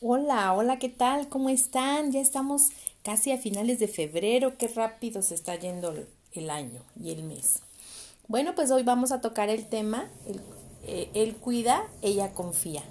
Hola, hola, ¿qué tal? ¿Cómo están? Ya estamos casi a finales de febrero. Qué rápido se está yendo el año y el mes. Bueno, pues hoy vamos a tocar el tema, eh, él cuida, ella confía.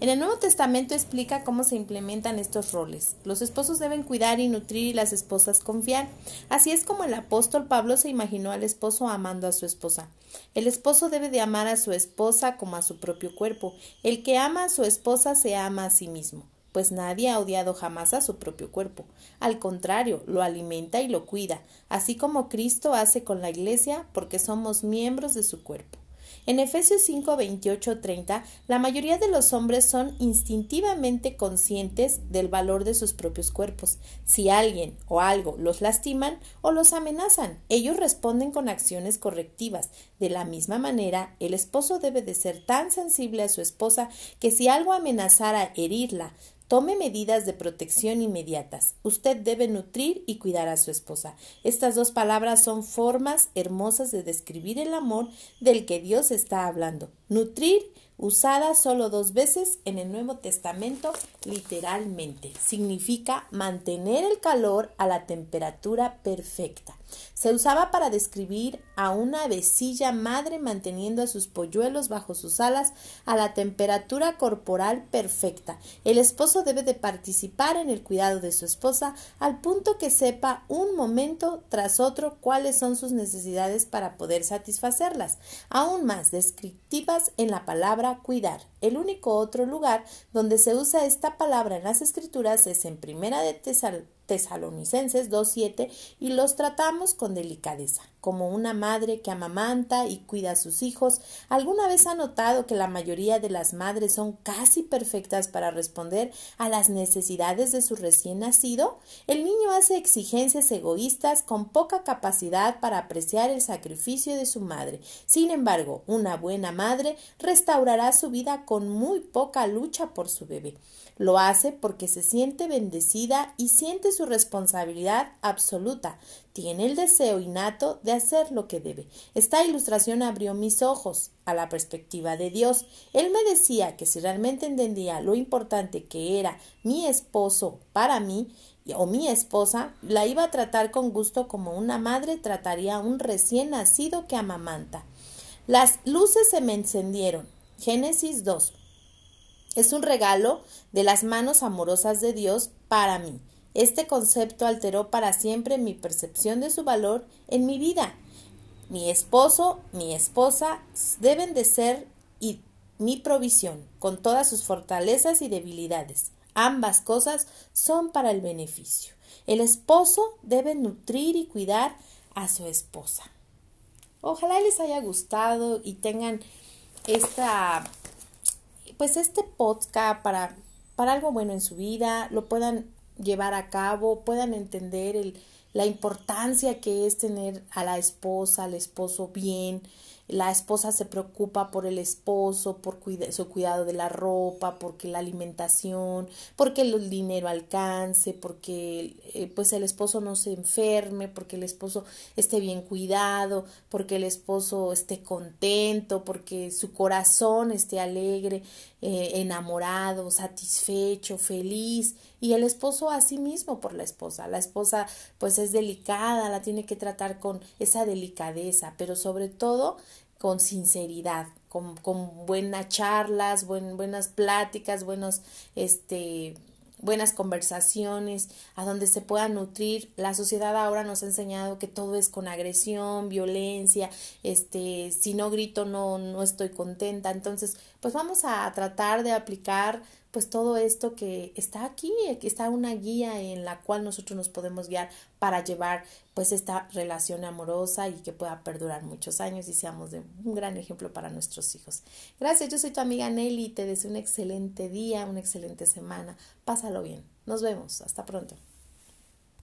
En el Nuevo Testamento explica cómo se implementan estos roles. Los esposos deben cuidar y nutrir y las esposas confiar. Así es como el apóstol Pablo se imaginó al esposo amando a su esposa. El esposo debe de amar a su esposa como a su propio cuerpo. El que ama a su esposa se ama a sí mismo pues nadie ha odiado jamás a su propio cuerpo. Al contrario, lo alimenta y lo cuida, así como Cristo hace con la Iglesia, porque somos miembros de su cuerpo. En Efesios 5, 28, 30, la mayoría de los hombres son instintivamente conscientes del valor de sus propios cuerpos. Si alguien o algo los lastiman o los amenazan, ellos responden con acciones correctivas. De la misma manera, el esposo debe de ser tan sensible a su esposa que si algo amenazara herirla, Tome medidas de protección inmediatas. Usted debe nutrir y cuidar a su esposa. Estas dos palabras son formas hermosas de describir el amor del que Dios está hablando. Nutrir usada solo dos veces en el Nuevo Testamento literalmente. Significa mantener el calor a la temperatura perfecta. Se usaba para describir a una vecilla madre manteniendo a sus polluelos bajo sus alas a la temperatura corporal perfecta. El esposo debe de participar en el cuidado de su esposa al punto que sepa un momento tras otro cuáles son sus necesidades para poder satisfacerlas. Aún más descriptivas en la palabra cuidar. El único otro lugar donde se usa esta palabra en las escrituras es en Primera de Tesal Tesalonicenses 2.7 y los tratamos con delicadeza, como una madre que amamanta y cuida a sus hijos. ¿Alguna vez ha notado que la mayoría de las madres son casi perfectas para responder a las necesidades de su recién nacido? El niño hace exigencias egoístas con poca capacidad para apreciar el sacrificio de su madre. Sin embargo, una buena madre restaurará su vida con muy poca lucha por su bebé. Lo hace porque se siente bendecida y siente su responsabilidad absoluta. Tiene el deseo innato de hacer lo que debe. Esta ilustración abrió mis ojos a la perspectiva de Dios. Él me decía que si realmente entendía lo importante que era mi esposo para mí, o mi esposa, la iba a tratar con gusto como una madre trataría a un recién nacido que amamanta. Las luces se me encendieron. Génesis 2. Es un regalo de las manos amorosas de Dios para mí. Este concepto alteró para siempre mi percepción de su valor en mi vida. Mi esposo, mi esposa deben de ser y mi provisión, con todas sus fortalezas y debilidades. Ambas cosas son para el beneficio. El esposo debe nutrir y cuidar a su esposa. Ojalá les haya gustado y tengan esta pues este podcast para, para algo bueno en su vida, lo puedan llevar a cabo, puedan entender el, la importancia que es tener a la esposa, al esposo bien, la esposa se preocupa por el esposo, por su cuidado de la ropa, porque la alimentación, porque el dinero alcance, porque eh, pues el esposo no se enferme, porque el esposo esté bien cuidado, porque el esposo esté contento, porque su corazón esté alegre, eh, enamorado, satisfecho, feliz y el esposo a sí mismo por la esposa. La esposa pues es delicada, la tiene que tratar con esa delicadeza, pero sobre todo con sinceridad, con, con buenas charlas, buenas pláticas, buenos, este, buenas conversaciones, a donde se pueda nutrir. La sociedad ahora nos ha enseñado que todo es con agresión, violencia, este, si no grito no, no estoy contenta. Entonces, pues vamos a tratar de aplicar pues todo esto que está aquí, aquí está una guía en la cual nosotros nos podemos guiar para llevar pues esta relación amorosa y que pueda perdurar muchos años y seamos de un gran ejemplo para nuestros hijos. Gracias, yo soy tu amiga Nelly, te deseo un excelente día, una excelente semana, pásalo bien, nos vemos, hasta pronto.